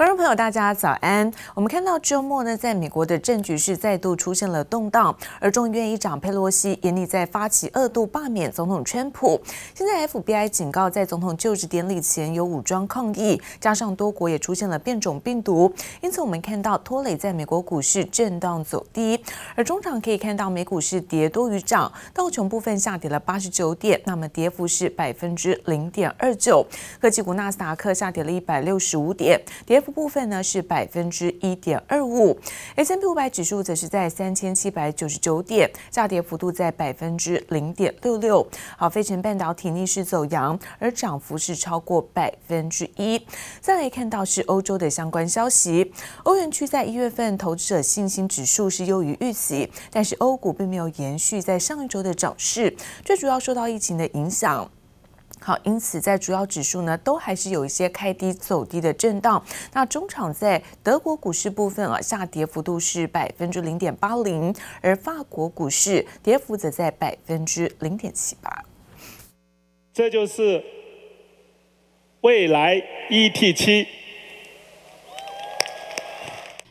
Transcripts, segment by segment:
观众朋友，大家早安。我们看到周末呢，在美国的政局是再度出现了动荡，而众议院议长佩洛西严厉在发起二度罢免总统川普。现在 FBI 警告，在总统就职典礼前有武装抗议，加上多国也出现了变种病毒，因此我们看到拖累在美国股市震荡走低。而中场可以看到美股是跌多于涨，道琼部分下跌了八十九点，那么跌幅是百分之零点二九。科技股纳斯达克下跌了一百六十五点，跌幅。部分呢是百分之一点二五，S&P 五百指数则是在三千七百九十九点，下跌幅度在百分之零点六六。好，费城半导体逆势走阳，而涨幅是超过百分之一。再来看到是欧洲的相关消息，欧元区在一月份投资者信心指数是优于预期，但是欧股并没有延续在上一周的涨势，最主要受到疫情的影响。好，因此在主要指数呢，都还是有一些开低走低的震荡。那中场在德国股市部分啊，下跌幅度是百分之零点八零，而法国股市跌幅则在百分之零点七八。这就是未来 E T 七。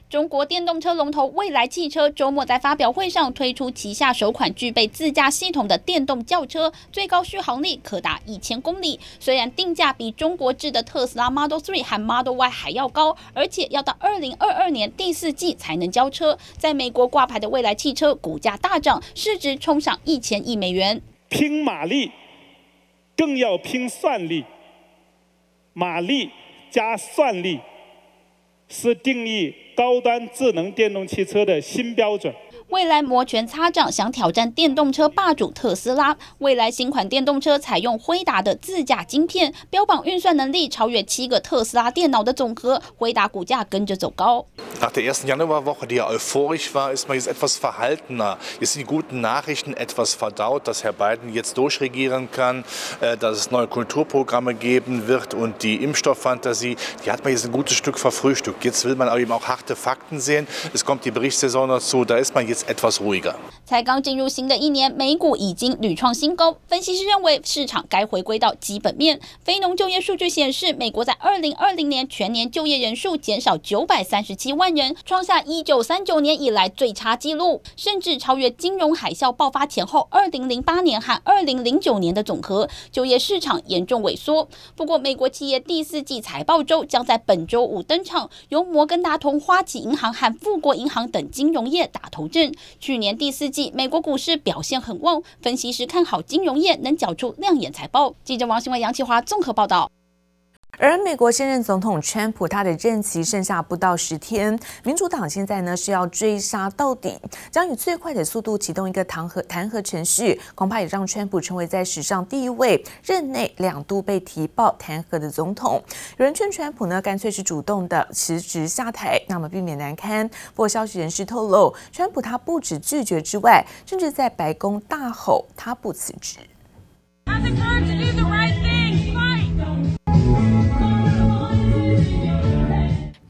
中国电动车龙头蔚来汽车周末在发表会上推出旗下首款具备自驾系统的电动轿车，最高续航力可达一千公里。虽然定价比中国制的特斯拉 Model 3和 Model Y 还要高，而且要到二零二二年第四季才能交车。在美国挂牌的蔚来汽车股价大涨，市值冲上一千亿美元。拼马力，更要拼算力。马力加算力是定义。高端智能电动汽车的新标准。蔚来摩拳擦掌，想挑战电动车霸主特斯拉。蔚来新款电动车采用辉达的自驾晶片，标榜运算能力超越七个特斯拉电脑的总和。辉达股价跟着走高。Nach der ersten Januarwoche, die ja euphorisch war, ist man jetzt etwas verhaltener. Jetzt sind die guten Nachrichten etwas verdaut, dass Herr Biden jetzt durchregieren kann, dass es neue Kulturprogramme geben wird und die Impfstofffantasie, die hat man jetzt ein gutes Stück verfrühstückt. Jetzt will man aber eben auch harte Fakten sehen. Es kommt die Berichtssaison dazu, da ist man jetzt etwas ruhiger. 才刚进入新的一年，美股已经屡创新高。分析师认为，市场该回归到基本面。非农就业数据显示，美国在二零二零年全年就业人数减少九百三十七万。人创下一九三九年以来最差纪录，甚至超越金融海啸爆发前后二零零八年和二零零九年的总和，就业市场严重萎缩。不过，美国企业第四季财报周将在本周五登场，由摩根大通、花旗银行和富国银行等金融业打头阵。去年第四季美国股市表现很旺，分析师看好金融业能缴出亮眼财报。记者王新文、杨启华综合报道。而美国现任总统川普，他的任期剩下不到十天，民主党现在呢是要追杀到底，将以最快的速度启动一个弹劾弹劾程序，恐怕也让川普成为在史上第一位任内两度被提报弹劾的总统。有人劝川普呢，干脆是主动的辞职下台，那么避免难堪。不过消息人士透露，川普他不止拒绝之外，甚至在白宫大吼他不辞职。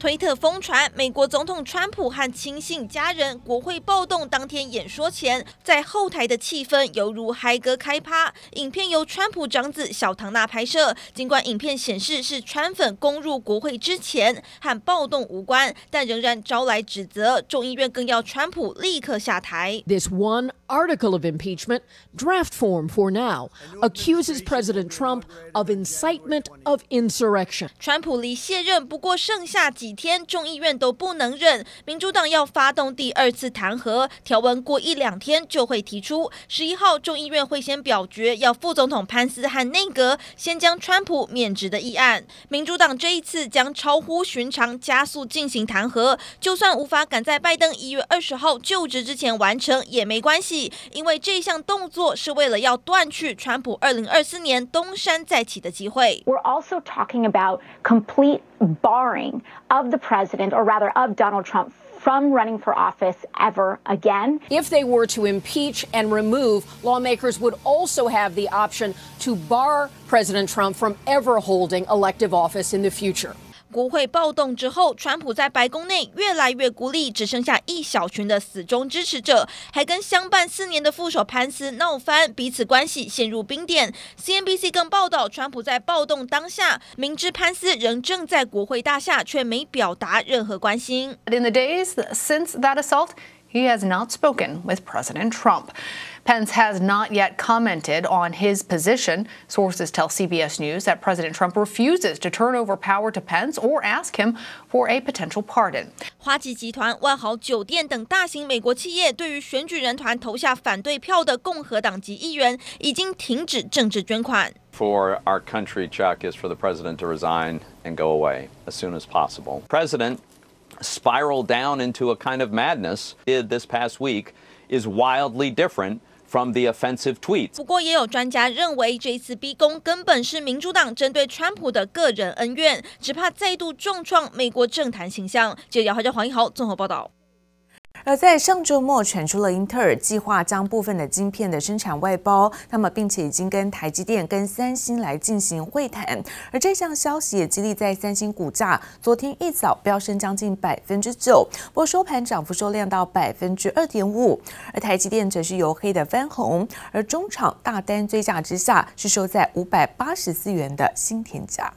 推特疯传，美国总统川普和亲信家人国会暴动当天演说前，在后台的气氛犹如嗨歌开趴。影片由川普长子小唐纳拍摄，尽管影片显示是川粉攻入国会之前，和暴动无关，但仍然招来指责。众议院更要川普立刻下台。This one article of impeachment, draft form for now, accuses President Trump of incitement of insurrection. 川普离卸任不过剩下几。几天，众议院都不能忍，民主党要发动第二次弹劾，条文过一两天就会提出。十一号，众议院会先表决，要副总统潘斯和内阁先将川普免职的议案。民主党这一次将超乎寻常加速进行弹劾，就算无法赶在拜登一月二十号就职之前完成也没关系，因为这项动作是为了要断去川普二零二四年东山再起的机会。We're also talking about complete barring of the president, or rather of Donald Trump, from running for office ever again. If they were to impeach and remove, lawmakers would also have the option to bar President Trump from ever holding elective office in the future. 国会暴动之后，川普在白宫内越来越孤立，只剩下一小群的死忠支持者，还跟相伴四年的副手潘斯闹翻，彼此关系陷入冰点。CNBC 更报道，川普在暴动当下，明知潘斯仍正在国会大厦，却没表达任何关心。In the days since that assault, he has not spoken with President Trump. Pence has not yet commented on his position. Sources tell CBS News that President Trump refuses to turn over power to Pence or ask him for a potential pardon. 花旗集团、万豪酒店等大型美国企业对于选举人团投下反对票的共和党籍议员已经停止政治捐款。For our country, Chuck, is for the president to resign and go away as soon as possible. President spiraled down into a kind of madness. Did this past week is wildly different. From the offensive tweets. 不过，也有专家认为，这一次逼宫根本是民主党针对川普的个人恩怨，只怕再度重创美国政坛形象。记者姚海椒、黄一豪综合报道。而在上周末传出了英特尔计划将部分的晶片的生产外包，那么并且已经跟台积电、跟三星来进行会谈。而这项消息也激励在三星股价昨天一早飙升将近百分之九，不过收盘涨幅收量到百分之二点五。而台积电则是由黑的翻红，而中场大单追价之下是收在五百八十四元的新天价。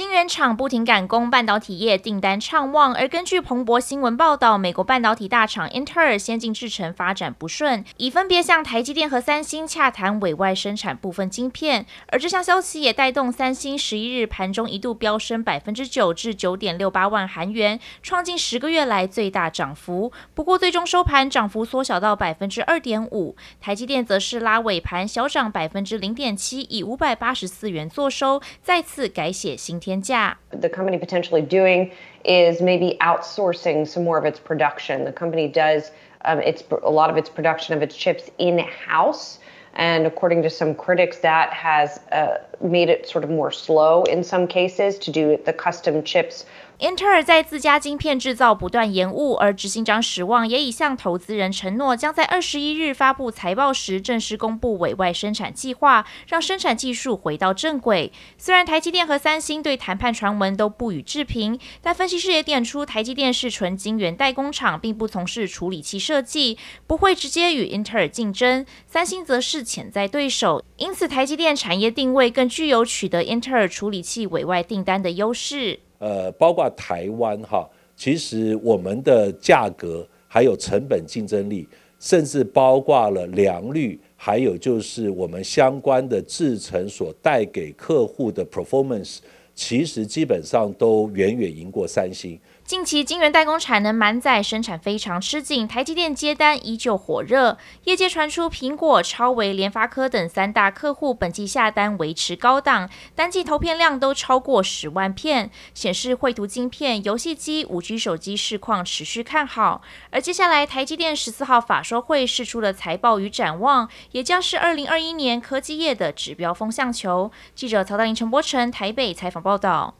晶圆厂不停赶工，半导体业订单畅旺。而根据彭博新闻报道，美国半导体大厂英特尔先进制程发展不顺，已分别向台积电和三星洽谈委外生产部分晶片。而这项消息也带动三星十一日盘中一度飙升百分之九至九点六八万韩元，创近十个月来最大涨幅。不过最终收盘涨幅缩小到百分之二点五。台积电则是拉尾盘小涨百分之零点七，以五百八十四元作收，再次改写新天价。The company potentially doing is maybe outsourcing some more of its production. The company does um, its a lot of its production of its chips in house, and according to some critics, that has uh, made it sort of more slow in some cases to do the custom chips. 英特尔在自家晶片制造不断延误，而执行长史旺也已向投资人承诺，将在二十一日发布财报时正式公布委外生产计划，让生产技术回到正轨。虽然台积电和三星对谈判传闻都不予置评，但分析师也点出，台积电是纯晶圆代工厂，并不从事处理器设计，不会直接与英特尔竞争；三星则是潜在对手，因此台积电产业定位更具有取得英特尔处理器委外订单的优势。呃，包括台湾哈，其实我们的价格还有成本竞争力，甚至包括了良率，还有就是我们相关的制程所带给客户的 performance，其实基本上都远远赢过三星。近期晶圆代工产能满载，生产非常吃紧，台积电接单依旧火热。业界传出苹果、超微、联发科等三大客户本季下单维持高档，单季投片量都超过十万片，显示绘图晶片、游戏机、五 G 手机市况持续看好。而接下来台积电十四号法说会释出的财报与展望，也将是二零二一年科技业的指标风向球。记者曹大林、陈柏成台北采访报道。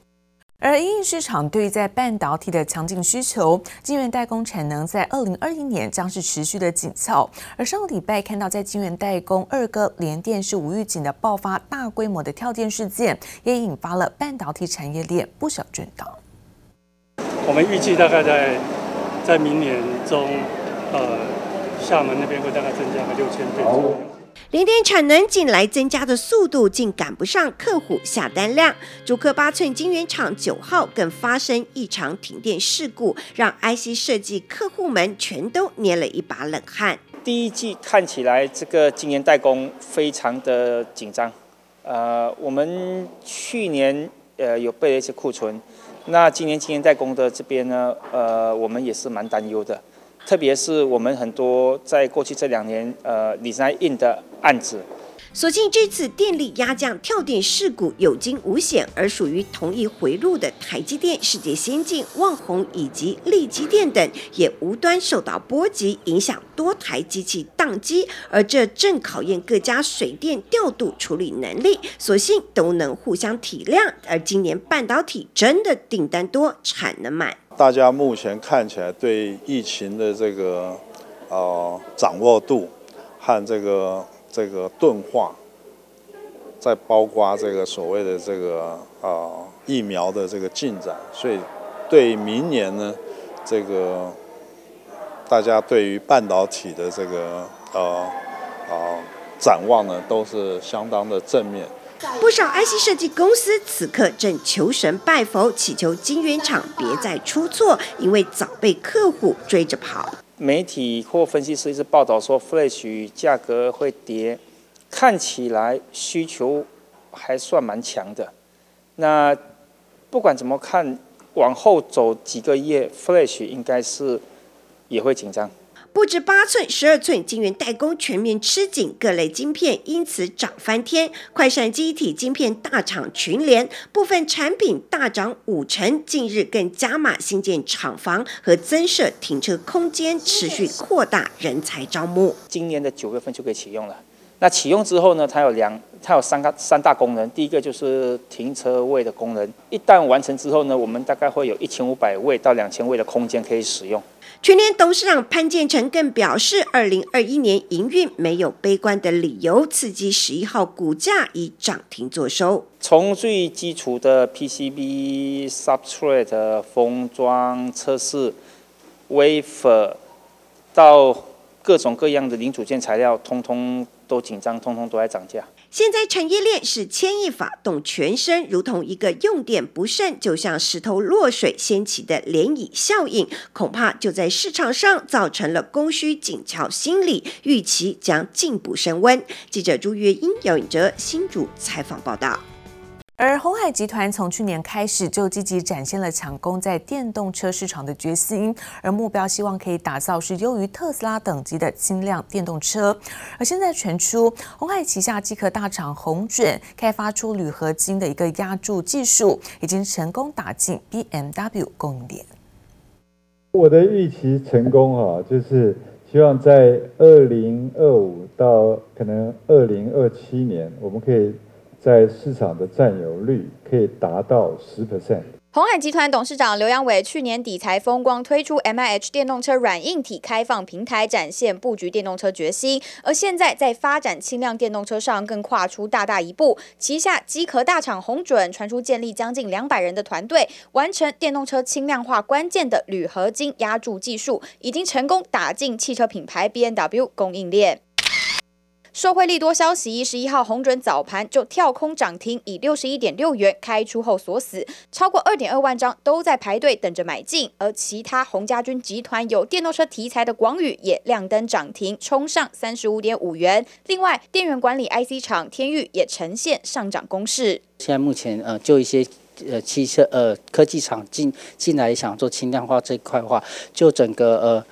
而因应市场对于在半导体的强劲需求，晶圆代工产能在二零二一年将是持续的紧俏。而上个礼拜看到在晶圆代工二哥联电是无预警的爆发大规模的跳电事件，也引发了半导体产业链不小震荡。我们预计大概在在明年中，呃，厦门那边会大概增加个六千倍左右。零点产能近来增加的速度竟赶不上客户下单量，竹科八寸晶圆厂九号更发生异常停电事故，让 IC 设计客户们全都捏了一把冷汗。第一季看起来这个晶圆代工非常的紧张，呃，我们去年呃有备了一些库存，那今年晶圆代工的这边呢，呃，我们也是蛮担忧的。特别是我们很多在过去这两年，呃，design in 的案子。所幸这次电力压降跳电事故有惊无险，而属于同一回路的台积电、世界先进、旺宏以及力积电等也无端受到波及，影响多台机器宕机，而这正考验各家水电调度处理能力。所幸都能互相体谅，而今年半导体真的订单多，产能满。大家目前看起来对疫情的这个呃掌握度和这个。这个钝化，再包括这个所谓的这个呃疫苗的这个进展，所以对明年呢，这个大家对于半导体的这个呃呃展望呢，都是相当的正面。不少 IC 设计公司此刻正求神拜佛，祈求晶圆厂别再出错，因为早被客户追着跑。媒体或分析师一直报道说，Flash 价格会跌，看起来需求还算蛮强的。那不管怎么看，往后走几个月，Flash 应该是也会紧张。不止八寸、十二寸晶圆代工全面吃紧，各类晶片因此涨翻天。快闪机体晶片大厂群联部分产品大涨五成，近日更加码新建厂房和增设停车空间，持续扩大人才招募。今年的九月份就可以启用了。那启用之后呢，它有两，它有三个三大功能。第一个就是停车位的功能，一旦完成之后呢，我们大概会有一千五百位到两千位的空间可以使用。全联董事长潘建成更表示，二零二一年营运没有悲观的理由，刺激十一号股价以涨停作收。从最基础的 PCB、Substrate、封装、测试、Wafer 到各种各样的零组件材料，通通都紧张，通通都在涨价。现在产业链是牵一发动全身，如同一个用电不慎就像石头落水掀起的涟漪效应，恐怕就在市场上造成了供需紧俏心理，预期将进一步升温。记者朱月英、姚颖哲新竹采访报道。而鸿海集团从去年开始就积极展现了抢攻在电动车市场的决心，而目标希望可以打造是优于特斯拉等级的轻量电动车。而现在传出鸿海旗下机壳大厂鸿准开发出铝合金的一个压铸技术，已经成功打进 BMW 供应链。我的预期成功啊，就是希望在二零二五到可能二零二七年，我们可以。在市场的占有率可以达到十 percent。鸿海集团董事长刘扬伟去年底才风光推出 MIH 电动车软硬体开放平台，展现布局电动车决心。而现在在发展轻量电动车上更跨出大大一步，旗下机壳大厂红准传出建立将近两百人的团队，完成电动车轻量化关键的铝合金压铸技术，已经成功打进汽车品牌 BMW 供应链。受惠利多消息，十一号鸿准早盘就跳空涨停，以六十一点六元开出后锁死，超过二点二万张都在排队等着买进。而其他鸿家军集团有电动车题材的广宇也亮灯涨停，冲上三十五点五元。另外，电源管理 IC 厂天钰也呈现上涨攻势。现在目前呃，就一些呃汽车呃科技厂进进来想做轻量化这一块的话，就整个呃。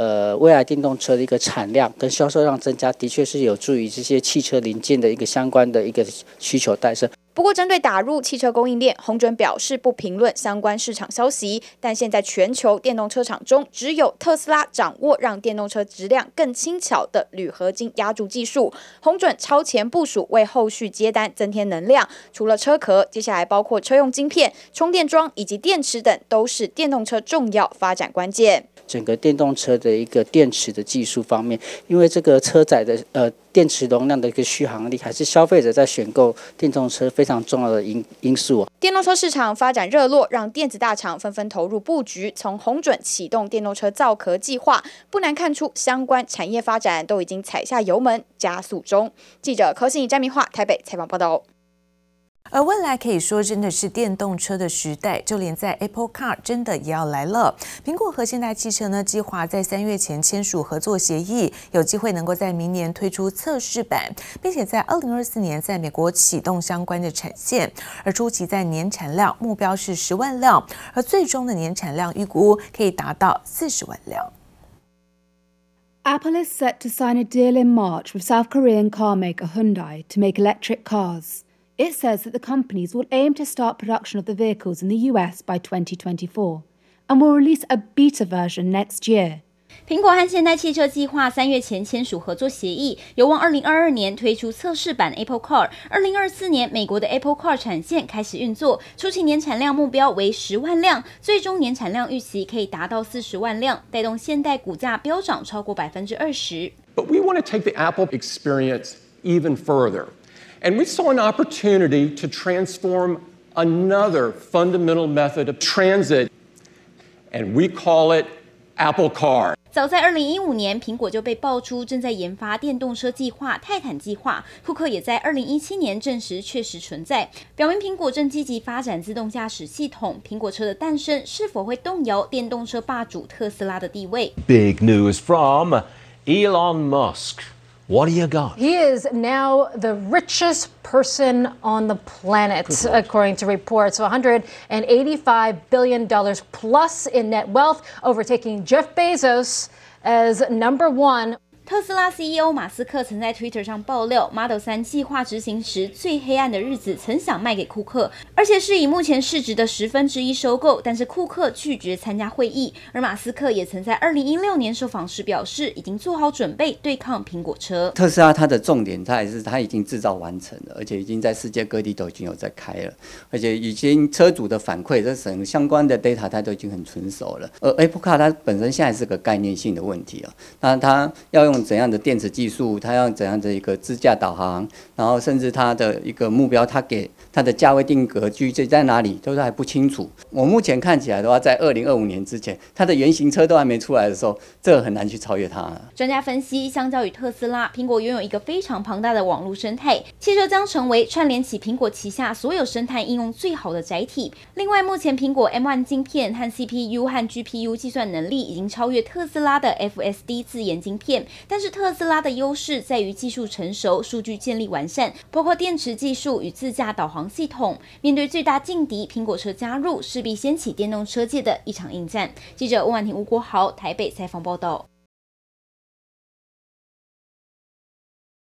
呃，未来电动车的一个产量跟销售量增加，的确是有助于这些汽车零件的一个相关的一个需求诞生。不过，针对打入汽车供应链，鸿准表示不评论相关市场消息。但现在全球电动车厂中，只有特斯拉掌握让电动车质量更轻巧的铝合金压铸技术。鸿准超前部署，为后续接单增添能量。除了车壳，接下来包括车用晶片、充电桩以及电池等，都是电动车重要发展关键。整个电动车的一个电池的技术方面，因为这个车载的呃电池容量的一个续航力，还是消费者在选购电动车非常重要的因因素啊。电动车市场发展热络，让电子大厂纷纷投入布局。从红准启动电动车造壳计划，不难看出相关产业发展都已经踩下油门，加速中。记者柯信怡、詹明化台北采访报道。而未来可以说真的是电动车的时代，就连在 Apple Car 真的也要来了。苹果和现代汽车呢，计划在三月前签署合作协议，有机会能够在明年推出测试版，并且在二零二四年在美国启动相关的产线。而初期在年产量目标是十万辆，而最终的年产量预估可以达到四十万辆。Apple is set to sign a deal in March with South Korean car maker Hyundai to make electric cars. It says that the companies will aim to start production of the vehicles in the US by 2024 and will release a beta version next year. 苹果和现代汽车计划三月前签署合作协议，有望二零二二年推出测试版 Apple Car。二零二四年，美国的 Apple Car 产线开始运作，初期年产量目标为十万辆，最终年产量预期可以达到四十万辆，带动现代股价飙涨超过百分之二十。But we want to take the Apple experience even further. And we saw an opportunity to transform another fundamental method of transit, and we call it Apple Car. 早在二零一五年，苹果就被爆出正在研发电动车计划“泰坦计划”。库克也在二零一七年证实确实存在，表明苹果正积极发展自动驾驶系统。苹果车的诞生是否会动摇电动车霸主特斯拉的地位？Big news from Elon Musk. What do you got? He is now the richest person on the planet, according to reports. $185 billion plus in net wealth, overtaking Jeff Bezos as number one. 特斯拉 CEO 马斯克曾在 Twitter 上爆料，Model 3计划执行时最黑暗的日子，曾想卖给库克，而且是以目前市值的十分之一收购，但是库克拒绝参加会议。而马斯克也曾在2016年受访时表示，已经做好准备对抗苹果车。特斯拉它的重点，它还是它已经制造完成了，而且已经在世界各地都已经有在开了，而且已经车主的反馈，这省相关的 data 它都已经很成熟了。而 Apple Car 它本身现在是个概念性的问题啊，那它要用。怎样的电子技术，它要怎样的一个自驾导航，然后甚至它的一个目标，它给它的价位定格局这在哪里，都是还不清楚。我目前看起来的话，在二零二五年之前，它的原型车都还没出来的时候，这很难去超越它。专家分析，相较于特斯拉，苹果拥有一个非常庞大的网络生态，汽车将成为串联起苹果旗下所有生态应用最好的载体。另外，目前苹果 M1 晶片和 CPU 和 GPU 计算能力已经超越特斯拉的 FSD 自研晶片。但是特斯拉的优势在于技术成熟、数据建立完善，包括电池技术与自驾导航系统。面对最大劲敌苹果车加入，势必掀起电动车界的一场硬战。记者温婉婷、吴国豪台北采访报道。